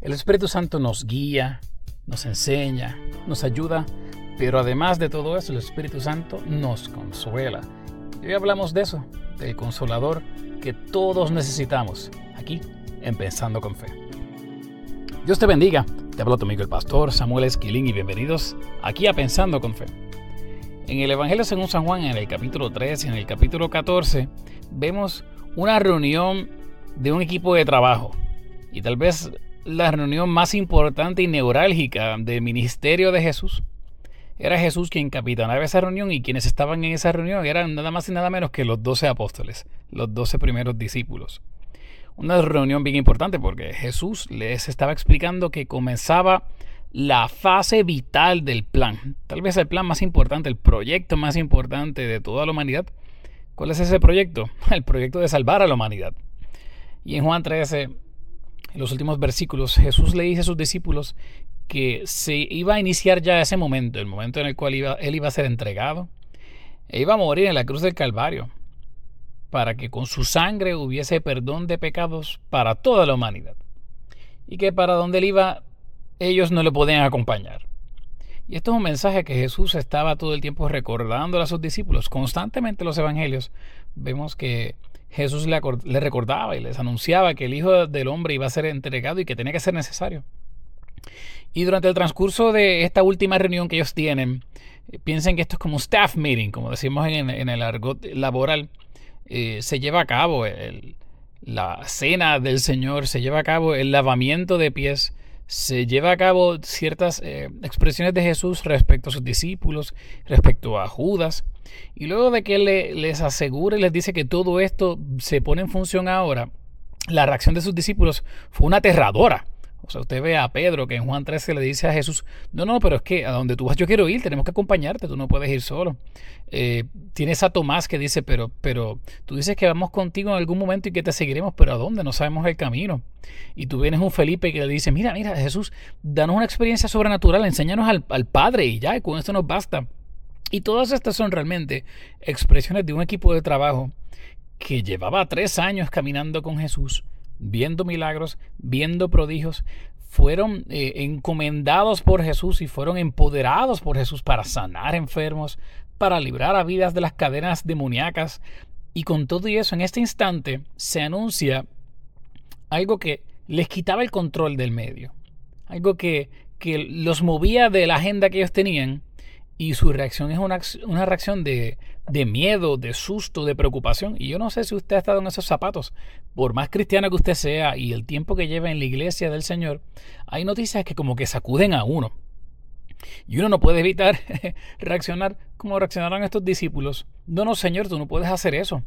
El Espíritu Santo nos guía, nos enseña, nos ayuda, pero además de todo eso, el Espíritu Santo nos consuela. Y hoy hablamos de eso, del consolador que todos necesitamos, aquí en Pensando con Fe. Dios te bendiga, te habla tu amigo el pastor Samuel Esquilín y bienvenidos aquí a Pensando con Fe. En el Evangelio según San Juan, en el capítulo 3 y en el capítulo 14, vemos una reunión de un equipo de trabajo. Y tal vez la reunión más importante y neurálgica del ministerio de Jesús. Era Jesús quien capitanaba esa reunión y quienes estaban en esa reunión eran nada más y nada menos que los doce apóstoles, los doce primeros discípulos. Una reunión bien importante porque Jesús les estaba explicando que comenzaba la fase vital del plan, tal vez el plan más importante, el proyecto más importante de toda la humanidad. ¿Cuál es ese proyecto? El proyecto de salvar a la humanidad. Y en Juan 13 en los últimos versículos, Jesús le dice a sus discípulos que se iba a iniciar ya ese momento, el momento en el cual él iba a ser entregado, e iba a morir en la cruz del Calvario, para que con su sangre hubiese perdón de pecados para toda la humanidad, y que para donde él iba ellos no le podían acompañar. Y esto es un mensaje que Jesús estaba todo el tiempo recordando a sus discípulos. Constantemente en los evangelios vemos que Jesús le, recordaba y les anunciaba que el Hijo del Hombre iba a ser entregado y que tenía que ser necesario. Y durante el transcurso de esta última reunión que ellos tienen, eh, piensen que esto es como un staff meeting, como decimos en, el argot laboral, eh, se lleva a cabo la cena del Señor, se lleva a cabo el lavamiento de pies, se lleva a cabo ciertas eh, expresiones de Jesús respecto a sus discípulos, respecto a Judas. Y luego de que él les asegura y les dice que todo esto se pone en función ahora, la reacción de sus discípulos fue una aterradora. O sea, usted ve a Pedro que en Juan 13 le dice a Jesús, no, no, pero es que a donde tú vas yo quiero ir, tenemos que acompañarte, tú no puedes ir solo. Eh, tienes a Tomás que dice, pero, pero tú dices que vamos contigo en algún momento y que te seguiremos, pero ¿a dónde? No sabemos el camino. Y tú vienes un Felipe que le dice, mira, mira, Jesús, danos una experiencia sobrenatural, enséñanos al, al Padre y ya, y con esto nos basta. Y todas estas son realmente expresiones de un equipo de trabajo que llevaba tres años caminando con Jesús, viendo milagros, viendo prodigios, fueron eh, encomendados por Jesús y fueron empoderados por Jesús para sanar enfermos, para librar a vidas de las cadenas demoníacas. Y con todo eso, en este instante se anuncia algo que les quitaba el control del medio, algo que, que los movía de la agenda que ellos tenían y su reacción es una, una reacción de, de, miedo, de susto, de preocupación. Y yo no sé si usted ha estado en esos zapatos. Por más cristiano que usted sea y el tiempo que lleva en la iglesia del Señor, hay noticias que como que sacuden a uno. Y uno no puede evitar reaccionar como reaccionaron estos discípulos. No, no, Señor, tú no puedes hacer eso.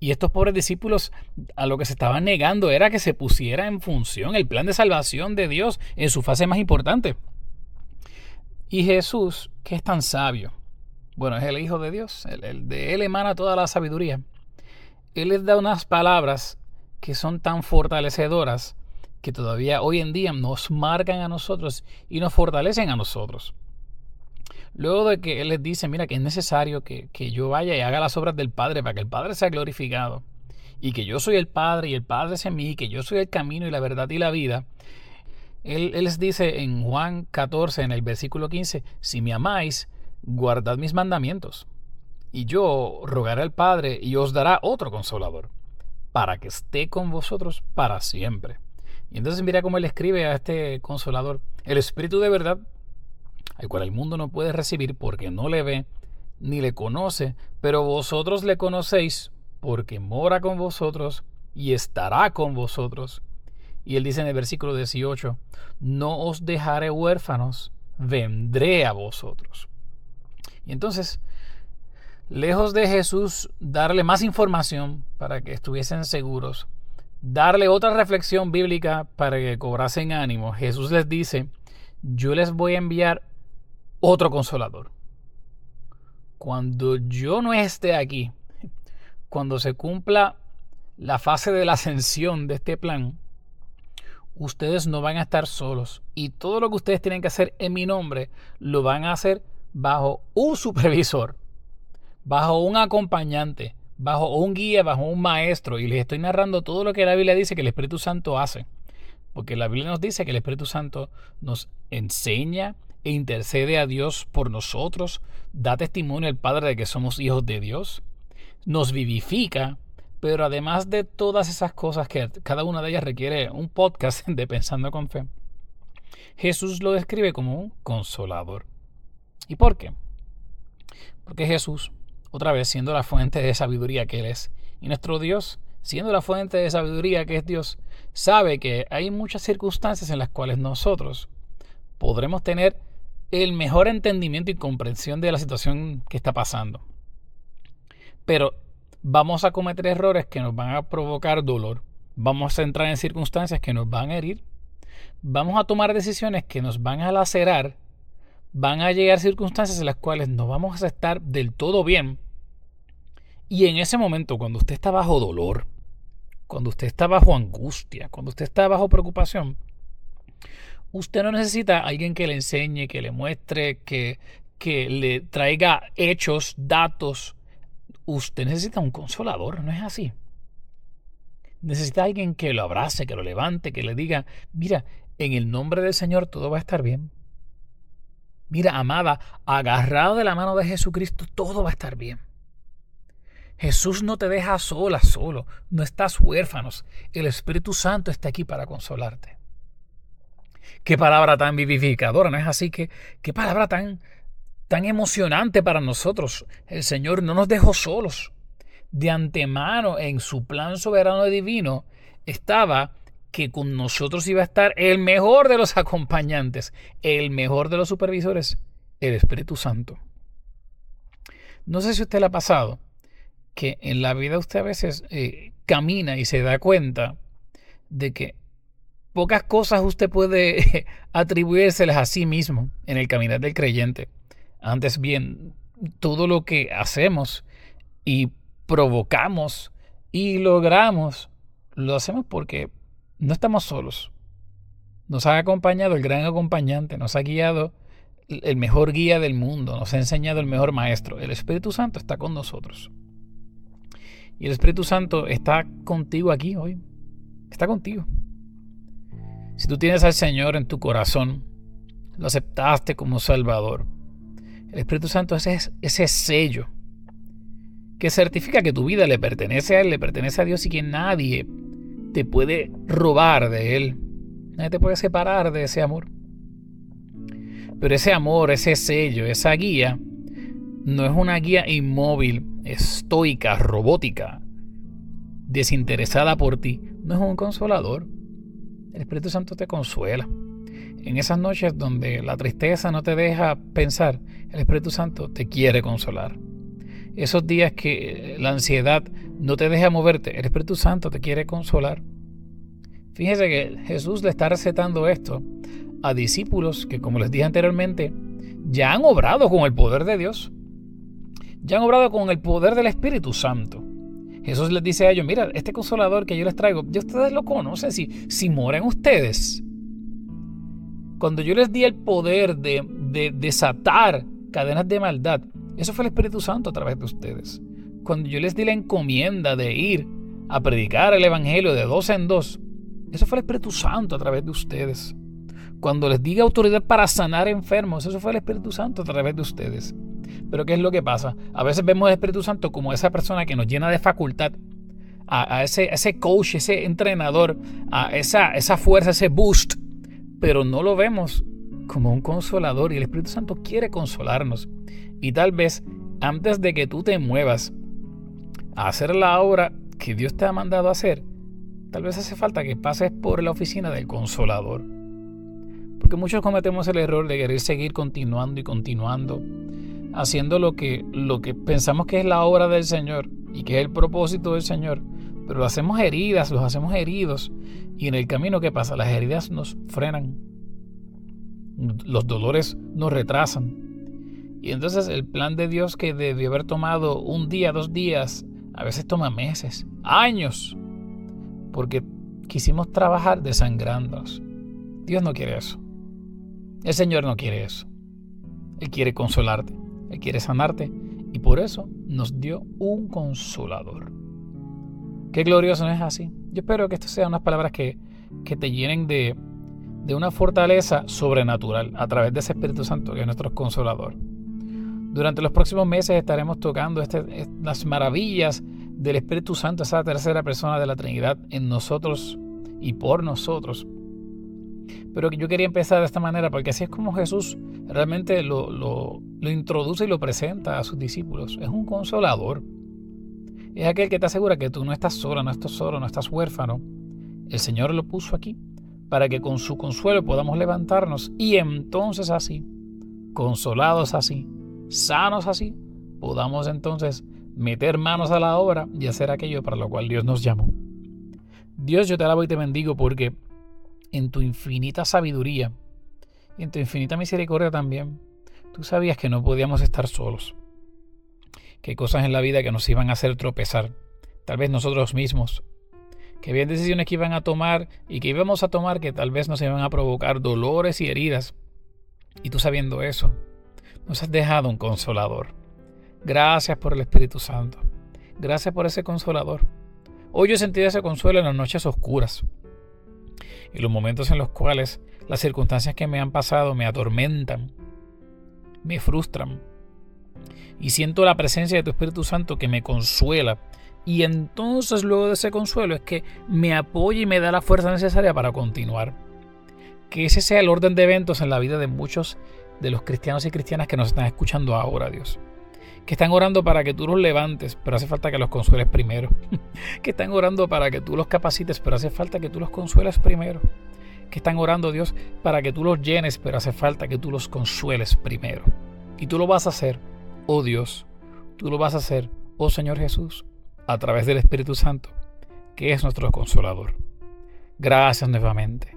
Y estos pobres discípulos a lo que se estaban negando era que se pusiera en función el plan de salvación de Dios en su fase más importante. Y Jesús, que es tan sabio, bueno, es el Hijo de Dios, el, de Él emana toda la sabiduría. Él les da unas palabras que son tan fortalecedoras que todavía hoy en día nos marcan a nosotros y nos fortalecen a nosotros. Luego de que Él les dice, mira, que es necesario que, que, yo vaya y haga las obras del Padre para que el Padre sea glorificado, y que yo soy el Padre y el Padre es en mí, y que yo soy el camino y la verdad y la vida, él, les dice en Juan 14, en el versículo 15, si me amáis, guardad mis mandamientos. Y yo rogaré al Padre y os dará otro consolador, para que esté con vosotros para siempre. Y entonces mira cómo él escribe a este consolador, el Espíritu de verdad, al cual el mundo no puede recibir porque no le ve ni le conoce, pero vosotros le conocéis porque mora con vosotros y estará con vosotros y él dice en el versículo 18, no os dejaré huérfanos, vendré a vosotros. Y entonces, lejos de Jesús darle más información para que estuviesen seguros, darle otra reflexión bíblica para que cobrasen ánimo, Jesús les dice, yo les voy a enviar otro consolador. Cuando yo no esté aquí, cuando se cumpla la fase de la ascensión de este plan, ustedes no van a estar solos. Y todo lo que ustedes tienen que hacer en mi nombre, lo van a hacer bajo un supervisor, bajo un acompañante, bajo un guía, bajo un maestro. Y les estoy narrando todo lo que la Biblia dice que el Espíritu Santo hace Porque la Biblia nos dice que el Espíritu Santo nos enseña e intercede a Dios por nosotros, da testimonio al Padre de que somos hijos de Dios, nos vivifica, pero además de todas esas cosas que cada una de ellas requiere un podcast de Pensando con Fe, Jesús lo describe como un consolador. ¿Y por qué? Porque Jesús, otra vez siendo la fuente de sabiduría que Él es, y nuestro Dios, siendo la fuente de sabiduría que es Dios, sabe que hay muchas circunstancias en las cuales nosotros podremos tener el mejor entendimiento y comprensión de la situación que está pasando. Pero vamos a cometer errores que nos van a provocar dolor. Vamos a entrar en circunstancias que nos van a herir. Vamos a tomar decisiones que nos van a lacerar. Van a llegar circunstancias en las cuales no vamos a estar del todo bien. Y en ese momento, cuando usted está bajo dolor, cuando usted está bajo angustia, cuando usted está bajo preocupación, Usted no necesita a alguien que le enseñe, que le muestre, que, que le traiga hechos, datos. Usted necesita un consolador, ¿no es así? Necesita alguien que lo abrace, que lo levante, que le diga, mira, en el nombre del Señor todo va a estar bien. Mira, amada, agarrado de la mano de Jesucristo, todo va a estar bien. Jesús no te deja sola, solo, no estás huérfanos. El Espíritu Santo está aquí para consolarte. Qué palabra tan vivificadora, ¿no es así? que qué palabra tan, tan emocionante para nosotros. El Señor no nos dejó solos. De antemano, en su plan soberano divino, estaba que con nosotros iba a estar el mejor de los acompañantes, el mejor de los supervisores, el Espíritu Santo. No sé si usted le ha pasado que en la vida usted a veces eh, camina y se da cuenta de que pocas cosas usted puede atribuírselas a sí mismo en el caminar del creyente. Antes bien, todo lo que hacemos y provocamos y logramos, lo hacemos porque no estamos solos. Nos ha acompañado el gran acompañante, nos ha guiado el mejor guía del mundo, nos ha enseñado el mejor maestro. El Espíritu Santo está con nosotros. Y el Espíritu Santo está contigo aquí hoy. Está contigo. Si tú tienes al Señor en tu corazón, lo aceptaste como Salvador, el Espíritu Santo es ese sello que certifica que tu vida le pertenece a Él, le pertenece a Dios y que nadie te puede robar de Él. Nadie te puede separar de ese amor. Pero ese amor, ese sello, esa guía, no es una guía inmóvil, estoica, robótica, desinteresada por ti. No es un consolador. El Espíritu Santo te consuela. En esas noches donde la tristeza no te deja pensar, el Espíritu Santo te quiere consolar. Esos días que la ansiedad no te deja moverte, el Espíritu Santo te quiere consolar. Fíjese que Jesús le está recetando esto a discípulos que, como les dije anteriormente, ya han obrado con el poder de Dios. Ya han obrado con el poder del Espíritu Santo. Jesús les dice a ellos, mira, este consolador que yo les traigo, ya ustedes lo conocen, si, si mueren ustedes. Cuando yo les di el poder de, de desatar cadenas de maldad, eso fue el Espíritu Santo a través de ustedes. Cuando yo les di la encomienda de ir a predicar el Evangelio de dos en dos, eso fue el Espíritu Santo a través de ustedes. Cuando les di autoridad para sanar enfermos, eso fue el Espíritu Santo a través de ustedes. Pero ¿qué es lo que pasa? A veces vemos al Espíritu Santo como esa persona que nos llena de facultad, a, ese, ese, coach, ese entrenador, a esa, esa fuerza, ese boost, pero no lo vemos como un consolador y el Espíritu Santo quiere consolarnos. Y tal vez antes de que tú te muevas a hacer la obra que Dios te ha mandado hacer, tal vez hace falta que pases por la oficina del consolador. Porque muchos cometemos el error de querer seguir continuando y continuando haciendo lo que, lo que pensamos que es la obra del Señor y que es el propósito del Señor, pero lo hacemos heridas, los hacemos heridos y en el camino que pasa, las heridas nos frenan, los dolores nos retrasan. Y entonces el plan de Dios que debió haber tomado un día, dos días, a veces toma meses, años, porque quisimos trabajar desangrándonos. Dios no quiere eso. El Señor no quiere eso. Él quiere consolarte. Él quiere sanarte y por eso nos dio un consolador. Qué glorioso no es así. Yo espero que estas sean unas palabras que, que te llenen de, de una fortaleza sobrenatural a través de ese Espíritu Santo que es nuestro consolador. Durante los próximos meses estaremos tocando este, las maravillas del Espíritu Santo, esa tercera persona de la Trinidad en nosotros y por nosotros. Pero yo quería empezar de esta manera porque así es como Jesús realmente lo, lo, lo introduce y lo presenta a sus discípulos. Es un consolador. Es aquel que te asegura que tú no estás solo, no estás solo, no estás huérfano. El Señor lo puso aquí para que con su consuelo podamos levantarnos y entonces así, consolados así, sanos así, podamos entonces meter manos a la obra y hacer aquello para lo cual Dios nos llamó. Dios, yo te alabo y te bendigo porque en tu infinita sabiduría en tu infinita misericordia también, tú sabías que no podíamos estar solos. Que hay cosas en la vida que nos iban a hacer tropezar, tal vez nosotros mismos. Que había decisiones que iban a tomar y que íbamos a tomar que tal vez nos iban a provocar dolores y heridas. Y tú sabiendo eso, nos has dejado un consolador. Gracias por el Espíritu Santo. Gracias por ese consolador. Hoy yo he sentido ese consuelo en las noches oscuras. En los momentos en los cuales las circunstancias que me han pasado me atormentan, me frustran. Y siento la presencia de tu Espíritu Santo que me consuela. Y entonces luego de ese consuelo es que me apoya y me da la fuerza necesaria para continuar. Que ese sea el orden de eventos en la vida de muchos de los cristianos y cristianas que nos están escuchando ahora, Dios que están orando para que tú los levantes, pero hace falta que los consueles primero. que están orando para que tú los capacites, pero hace falta que tú los consueles primero. Que están orando, Dios, para que tú los llenes, pero hace falta que tú los consueles primero. Y tú lo vas a hacer, oh Dios, tú lo vas a hacer, oh Señor Jesús, a través del Espíritu Santo, que es nuestro consolador. Gracias nuevamente.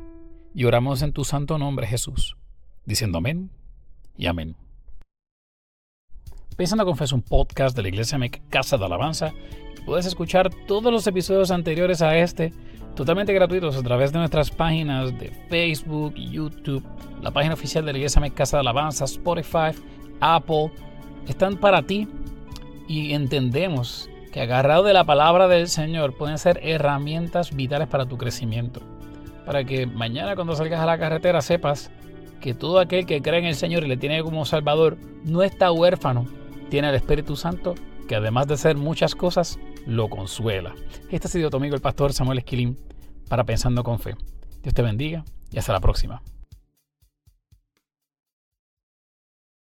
Y oramos en tu santo nombre, Jesús, diciendo amén y amén. Pensando con Fe es un podcast de la Iglesia MEC Casa de Alabanza. Puedes escuchar todos los episodios anteriores a este totalmente gratuitos a través de nuestras páginas de Facebook, YouTube, la página oficial de la Iglesia MEC Casa de Alabanza, Spotify, Apple. Están para ti y entendemos que agarrado de la palabra del Señor pueden ser herramientas vitales para tu crecimiento. Para que mañana cuando salgas a la carretera sepas que todo aquel que cree en el Señor y le tiene como Salvador no está huérfano, tiene el Espíritu Santo que además de ser muchas cosas, lo consuela. Este ha sido tu amigo el pastor Samuel Esquilín para Pensando con Fe. Dios te bendiga y hasta la próxima.